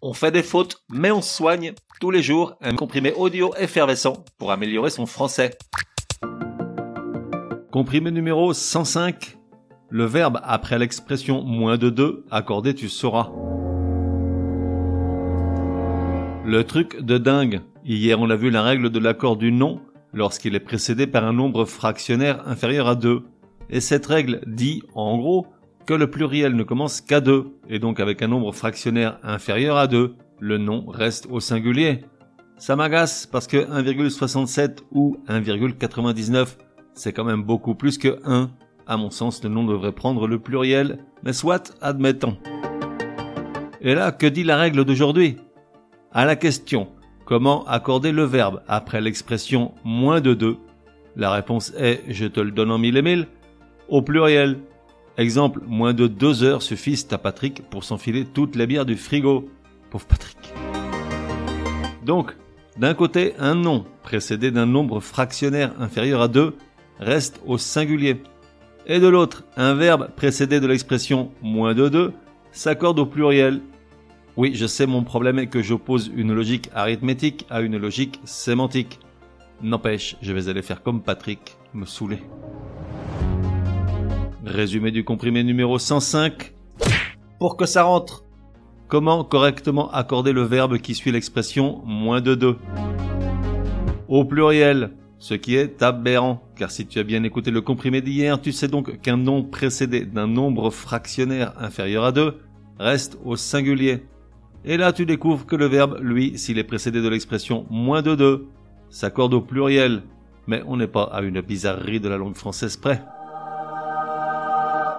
On fait des fautes, mais on soigne tous les jours un comprimé audio effervescent pour améliorer son français. Comprimé numéro 105. Le verbe après l'expression moins de 2 accordé tu sauras. Le truc de dingue. Hier on a vu la règle de l'accord du nom lorsqu'il est précédé par un nombre fractionnaire inférieur à 2. Et cette règle dit, en gros, que le pluriel ne commence qu'à 2, et donc avec un nombre fractionnaire inférieur à 2, le nom reste au singulier. Ça m'agace parce que 1,67 ou 1,99 c'est quand même beaucoup plus que 1. À mon sens, le nom devrait prendre le pluriel, mais soit, admettons. Et là, que dit la règle d'aujourd'hui? À la question comment accorder le verbe après l'expression moins de 2 La réponse est, je te le donne en mille et mille, au pluriel. Exemple, moins de deux heures suffisent à Patrick pour s'enfiler toutes les bières du frigo. Pauvre Patrick. Donc, d'un côté, un nom précédé d'un nombre fractionnaire inférieur à 2 reste au singulier. Et de l'autre, un verbe précédé de l'expression moins de 2 s'accorde au pluriel. Oui, je sais, mon problème est que j'oppose une logique arithmétique à une logique sémantique. N'empêche, je vais aller faire comme Patrick, me saouler. Résumé du comprimé numéro 105. Pour que ça rentre. Comment correctement accorder le verbe qui suit l'expression moins de 2 Au pluriel ce qui est aberrant, car si tu as bien écouté le comprimé d'hier, tu sais donc qu'un nom précédé d'un nombre fractionnaire inférieur à 2 reste au singulier. Et là tu découvres que le verbe, lui, s'il est précédé de l'expression moins de 2, s'accorde au pluriel, mais on n'est pas à une bizarrerie de la langue française près.